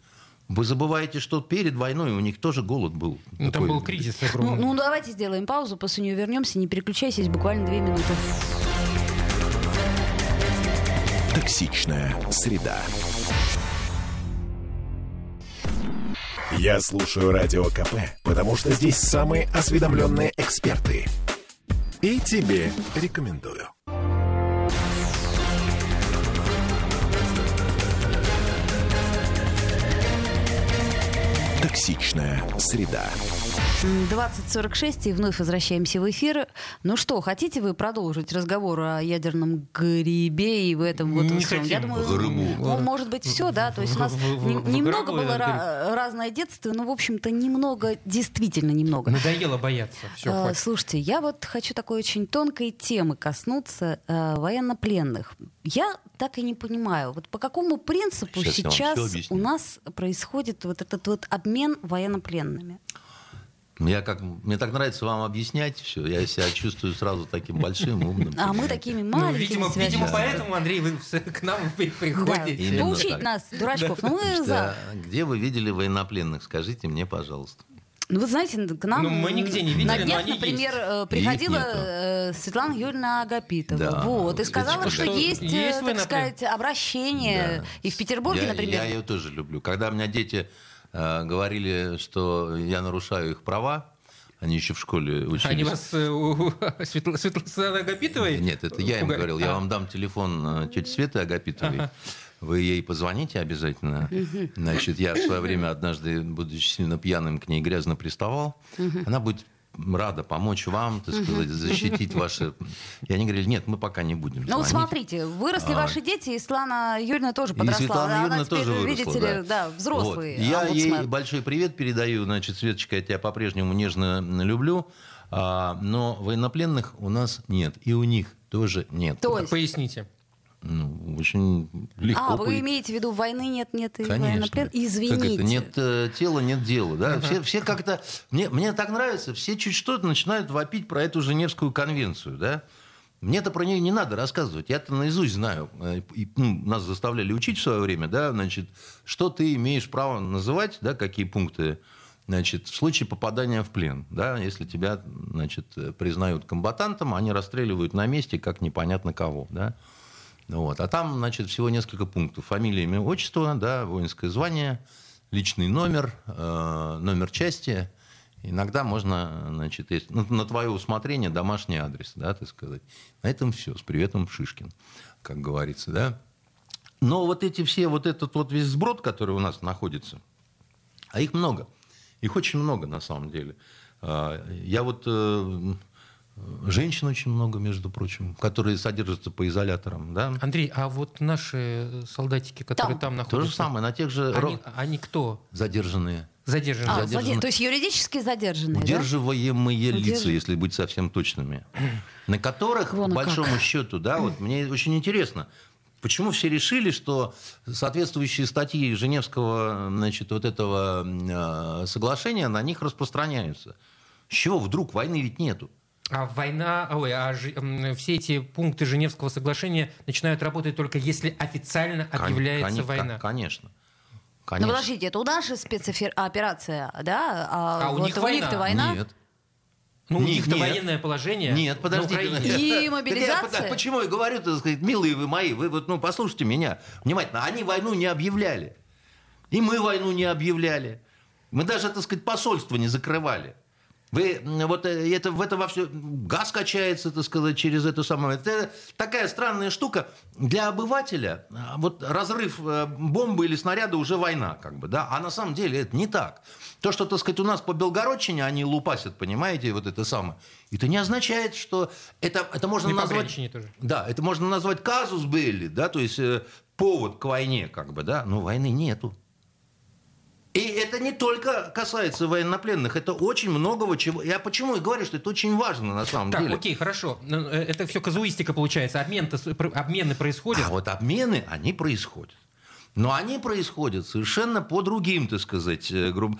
Вы забываете, что перед войной у них тоже голод был. Ну, там такой. был кризис Ну, огромный. ну, давайте сделаем паузу, после нее вернемся, не переключайся, буквально две минуты. Токсичная среда. Я слушаю Радио КП, потому что здесь самые осведомленные эксперты. И тебе рекомендую. Токсичная среда. 20.46, и вновь возвращаемся в эфир. Ну что, хотите вы продолжить разговор о ядерном грибе и в этом вот Не всем? Я хотим. думаю, Грибу. ну, может быть, все, да. То есть у нас В- в- не- в немного гробу было ра- разное детство, но, в общем-то, немного, действительно немного. Надоело бояться. Все, А. Слушайте, я вот хочу такой очень тонкой темы коснуться э, военнопленных. Я так и не понимаю, вот по какому принципу Сейчас я сейчас у нас происходит вот этот вот обмен военнопленными? Я как, мне так нравится вам объяснять все. Я себя чувствую сразу таким большим, умным. А мы такими Ну, маленькими. видимо, связанными. видимо, поэтому, Андрей, вы к нам при- Да, приходите. Именно поучить так. нас, дурачков. Ну, мы Что, за. где вы видели военнопленных? Скажите мне, пожалуйста. Ну, вы знаете, к нам Ну, мы нигде не видели, на но днях, они например, есть. э, Их приходила нету. э, Светлана Юрьевна Агапитова. Да. Вот, и сказала, что что есть, э, есть так сказать, обращение. Да. И в Петербурге, я, например. Я ее тоже люблю. Когда у меня дети говорили, что я нарушаю их права, они еще в школе учились. Они вас э, у- Светла- Светланы Агапитовой? Нет, это я им говорил. Я А. вам дам телефон э, тети Светы Агапитовой. Вы ей позвоните обязательно. Значит, я в свое время однажды, будучи сильно пьяным, к ней грязно приставал. Она будет рада помочь вам, так сказать, защитить ваши... И они говорили, нет, мы пока не будем Ну, вот смотрите, выросли А. ваши дети, и Светлана Юрьевна тоже И подросла. Светлана Она Юрьевна теперь, тоже выросла, видите да. ли, да, взрослый Вот. Я омбудсмен. ей большой привет передаю. Значит, Светочка, я тебя по-прежнему нежно люблю. А, но военнопленных у нас нет. И у них тоже нет. То есть- Поясните. Ну, очень легко. А, вы по- имеете в виду войны нет, нет и Конечно. военноплен? Как Извините. это? Нет э, тела, нет дела. Да? Все, все как-то... Мне, мне так нравится, все чуть что-то начинают вопить про эту Женевскую конвенцию. Да? Мне-то про нее не надо рассказывать. Я-то наизусть знаю. Э, И, ну, нас заставляли учить в свое время, да, значит, что ты имеешь право называть, да, какие пункты, значит, в случае попадания в плен. Да, если тебя значит, э, признают комбатантом, они расстреливают на месте, как непонятно кого. Да? Вот. А там, значит, всего несколько пунктов. Фамилия, имя, отчество, да, воинское звание, личный номер, э, номер части. Иногда можно, значит, есть, ну, на твое усмотрение домашний адрес, да, так сказать. На этом все. С приветом, Шишкин, как говорится, да. Но вот эти все, вот этот вот весь сброд, который у нас находится, а их много. Их очень много, на самом деле. А, Я вот... Женщин очень много, между прочим, которые содержатся по изоляторам, да. Андрей, а вот наши солдатики, которые Там. там, То находятся, же самое, на тех же они, они кто? задержанные. Задержаны? А, задержаны. заде- То есть юридически задержанные, да? Удерживаемые лица, Удерж- если быть совсем точными, на которых, Вон по и как. большому счету, да, вот мне очень интересно, почему все решили, что соответствующие статьи Женевского, значит, вот этого э, соглашения на них распространяются. С чего вдруг войны ведь нету? А война, ой, а м, все эти пункты Женевского соглашения начинают работать только если официально Кон- объявляется кон- война. Конечно. Ну, Конечно. подождите, это у наша спецоперация, да? А, А у вот них у них-то война? война? Нет. Ну, у них-то военное положение. Нет, подождите. И Так мобилизация? я- почему я говорю, так сказать, милые вы мои, вы вот, ну, послушайте меня внимательно. Они войну не объявляли. И мы войну не объявляли. Мы даже, так сказать, посольство не закрывали. Вы вот э, это, в это во все газ качается, так сказать, через эту самую. Это такая странная штука. Для обывателя а, вот разрыв э, бомбы или снаряда уже война, как бы, да. А на самом деле это не так. То, что, так сказать, у нас по Белгородчине они лупасят, понимаете, вот это самое. Это не означает, что это, это можно И назвать... Тоже. Да, это можно назвать казус белли, да, то есть э, повод к войне, как бы, да, но войны нету. И это не только касается военнопленных, это очень многого чего. Я почему и говорю, что это очень важно на самом Так, деле. окей, хорошо. Ну, э, Это все казуистика получается. Обмен обмены происходят. А вот обмены, они происходят. Но они происходят совершенно по другим, так сказать, э, грубо.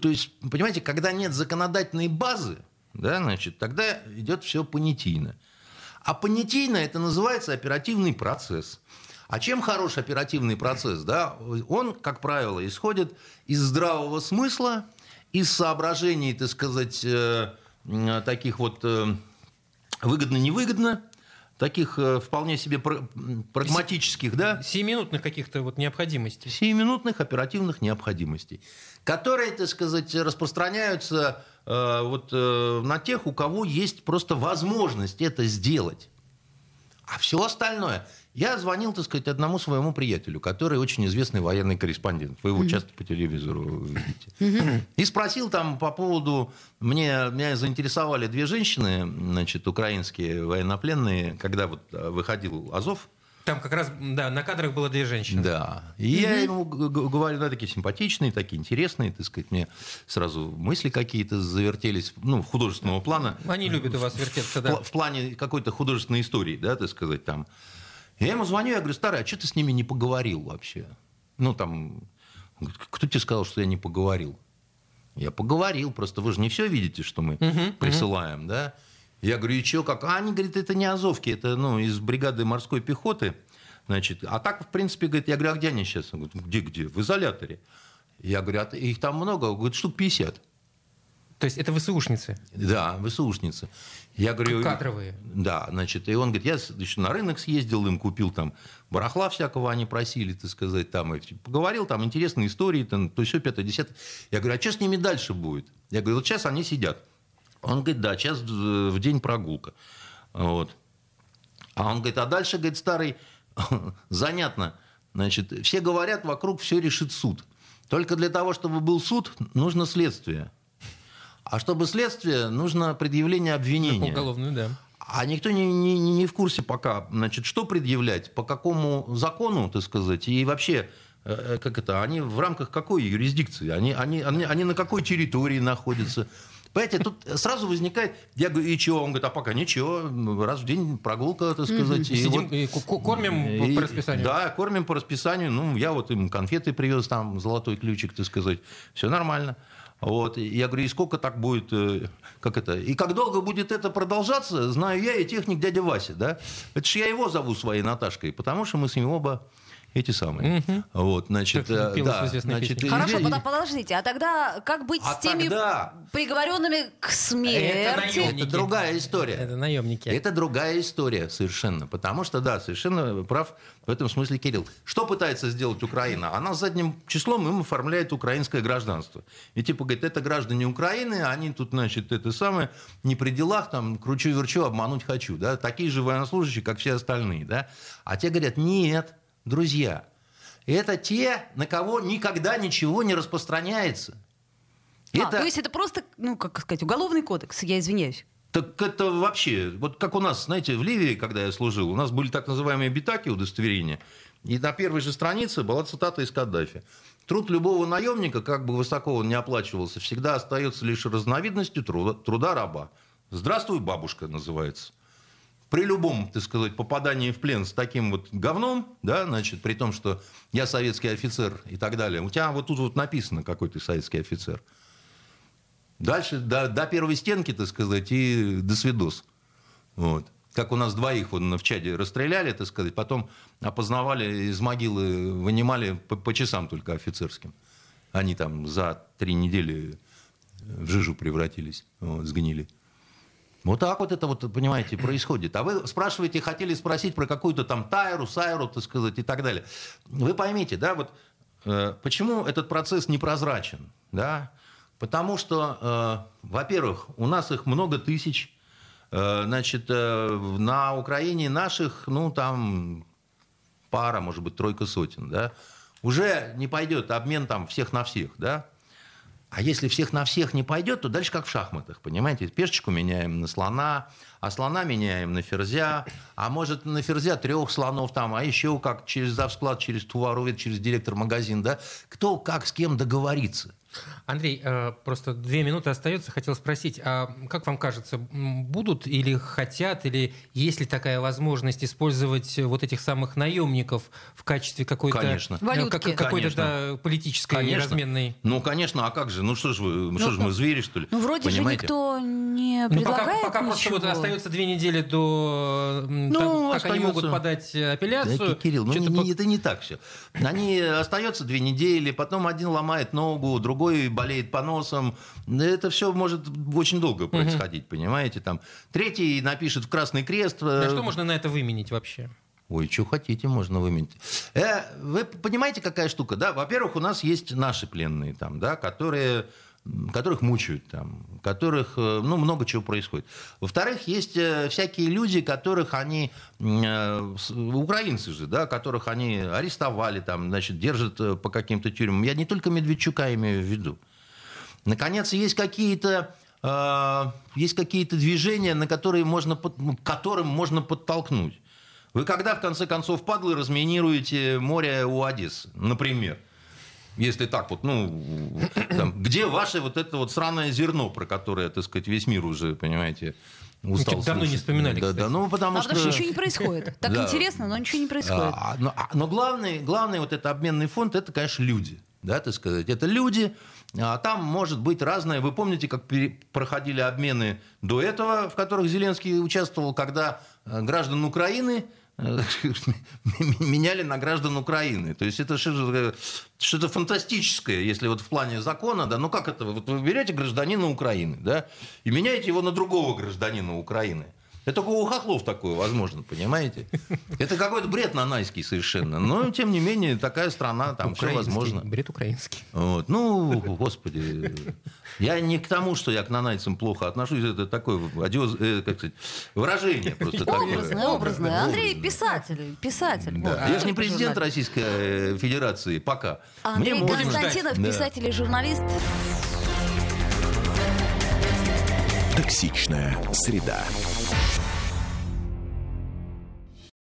То есть, понимаете, когда нет законодательной базы, да, значит, тогда идет все понятийно. А понятийно это называется оперативный процесс. А чем хорош оперативный процесс? Да? Он, как правило, исходит из здравого смысла, из соображений, так сказать, э, таких вот э, выгодно-невыгодно, таких э, вполне себе прагматических, да, Сиюминутных каких-то вот необходимостей. сиюминутных оперативных необходимостей, которые, так сказать, распространяются э, вот, э, на тех, у кого есть просто возможность это сделать. А все остальное... Я звонил, так сказать, одному своему приятелю, который очень известный военный корреспондент. Вы его часто по телевизору видите. И спросил там по поводу... Мне, меня заинтересовали две женщины, значит, украинские военнопленные, когда вот э, выходил Азов, Там как раз, да, на кадрах было две женщины. да. И я ему говорю, да, такие симпатичные, такие интересные, так сказать, мне сразу мысли какие-то завертелись, ну, художественного плана. Они любят у вас вертеться, В, да. пла- в плане какой-то художественной истории, да, так сказать, там. Я ему звоню, я говорю, старый, а что ты с ними не поговорил вообще? Ну, там, говорит, кто тебе сказал, что я не поговорил? Я поговорил, просто вы же не все видите, что мы присылаем, да? Я говорю, и что, как? А они, говорит, это не Азовки, это, ну, из бригады морской пехоты, значит. А так, в принципе, говорит, я говорю, а где они сейчас? Он говорит, где-где? В изоляторе. Я говорю, а их там много? Он говорит, штук 50. То есть это ВСУшницы. Да, ВСУшницы. Я говорю, Кадровые. Да, значит, и он говорит, я еще на рынок съездил, им купил там барахла всякого, они просили, так сказать, там, и поговорил, там, интересные истории, там, то все, пятое, десятое. Я говорю, а что с ними дальше будет? Я говорю, вот сейчас они сидят. Он говорит, да, сейчас в день прогулка. Вот. А он говорит, а дальше, говорит, старый, занятно, значит, все говорят, вокруг все решит суд. Только для того, чтобы был суд, нужно следствие. А чтобы следствие, нужно предъявление обвинения. Уголовную, да. А никто не, не, не в курсе пока, значит, что предъявлять, по какому закону, так сказать, и вообще, э, как это, они в рамках какой юрисдикции, они, они, они, они на какой территории находятся. Понимаете, тут сразу возникает, я говорю, и чего? Он говорит, а пока ничего, раз в день прогулка, так сказать. и Сидим вот- и кормим и- по расписанию. Да, кормим по расписанию. Ну, я вот им конфеты привез, там, золотой ключик, так сказать. Все нормально. Вот. Я говорю, и сколько так будет, э, как это, и как долго будет это продолжаться, знаю я и техник дядя Вася, да. Это ж я его зову своей Наташкой, потому что мы с ним оба эти самые. Вот, значит, э, да, значит, и- Хорошо, и- подо- подождите, а тогда как быть А с теми тогда- приговоренными к Это смерти? наемники. Это другая история. Это наемники. Это другая история совершенно. Потому что, да, совершенно прав в этом смысле Кирилл. Что пытается сделать Украина? Она задним числом им оформляет украинское гражданство. И типа говорит, это граждане Украины, они тут, значит, это самое, не при делах, там, кручу-верчу, обмануть хочу. Да? Такие же военнослужащие, как все остальные. Да? А те говорят, нет, друзья, это те, на кого никогда ничего не распространяется. А, то есть это просто, ну, как сказать, уголовный кодекс, я извиняюсь. Так это вообще, вот как у нас, знаете, в Ливии, когда я служил, у нас были так называемые битаки, удостоверения, и на первой же странице была цитата из Каддафи. Труд любого наемника, как бы высоко он ни оплачивался, всегда остается лишь разновидностью труда, труда раба. «Здравствуй, бабушка» называется. При любом, так сказать, попадании в плен с таким вот говном, да, значит, при том, что я советский офицер и так далее, у тебя вот тут вот написано, какой ты советский офицер. Дальше до, до первой стенки, так сказать, и до свидос. Вот. Как у нас двоих вот в чаде расстреляли, так сказать, потом опознавали из могилы, вынимали по, по часам только офицерским. Они там за три недели в жижу превратились, вот, сгнили. Вот так вот это вот, понимаете, происходит. А вы спрашиваете, хотели спросить про какую-то там Тайру, Сайру, так сказать, и так далее. Вы поймите, да, вот э, почему этот процесс непрозрачен, да? Потому что, э, во-первых, у нас их много тысяч. Э, значит, э, на Украине наших, ну, там пара, может быть, тройка сотен, да. Уже не пойдет обмен там всех на всех, да. А если всех на всех не пойдет, то дальше как в шахматах, понимаете? Пешечку меняем на слона, а слона меняем на ферзя, а может на ферзя трех слонов там, а еще как через завсклад, через товаровед, через директор магазин, да? Кто как с кем договорится. Андрей, э, просто две минуты остается. Хотел спросить, а как вам кажется, будут или хотят, или есть ли такая возможность использовать вот этих самых наемников в качестве какой-то... Конечно. Э, как, какой-то да, политической конечно. разменной... Ну, конечно, а как же? Ну, что ж вы, ну, что ж мы, звери, что ли? Ну, вроде Понимаете? же никто не предлагает ну, пока, пока просто вот остается две недели до... Ну, как они могут подать апелляцию. Да, Кирилл, ну, не, по... это не так все. Они остается две недели, потом один ломает ногу, другой другой болеет поносом. Это все может очень долго происходить, угу. понимаете? Там. Третий напишет в Красный Крест. Да что можно на это выменить вообще? Ой, что хотите, можно выменить. Э, вы понимаете, какая штука, да? Во-первых, у нас есть наши пленные там, да, которые которых мучают там, которых, э, ну, много чего происходит. Во-вторых, есть э, всякие люди, которых они, э, украинцы же, да, которых они арестовали там, значит, держат по каким-то тюрьмам. Я не только Медведчука имею в виду. Наконец, есть какие-то есть какие-то движения, на которые можно, ну, которым можно подтолкнуть. Вы когда, в конце концов, падлы разминируете море у Одессы, например? Если так вот, ну, там, где ваше вот это вот сраное зерно, про которое, так сказать, весь мир уже, понимаете, устал Давно не вспоминали, да, да, ну, потому а что... потому что ничего не происходит. Так да. интересно, но ничего не происходит. А, но, а, но главный, главный вот это обменный фонд, это, конечно, люди. Да, так сказать. Это люди, а там может быть разное. Вы помните, как проходили обмены до этого, в которых Зеленский участвовал, когда э, граждан Украины меняли на граждан Украины. То есть это что-то, что фантастическое, если вот в плане закона, да, ну как это, вот вы берете гражданина Украины, да, и меняете его на другого гражданина Украины. Это только у хохлов такое возможно, понимаете? Это какой-то бред нанайский совершенно. Но, тем не менее, такая страна, там все возможно. Бред украинский. Вот. Ну, господи. Я не к тому, что я к нанайцам плохо отношусь. Это такое одиоз, э, как сказать, выражение просто образное, такое. Образное, Андрей писатель. Писатель. Да. Я же не президент Российской Федерации пока. Андрей Мне Константинов, писатель и журналист. Токсичная среда.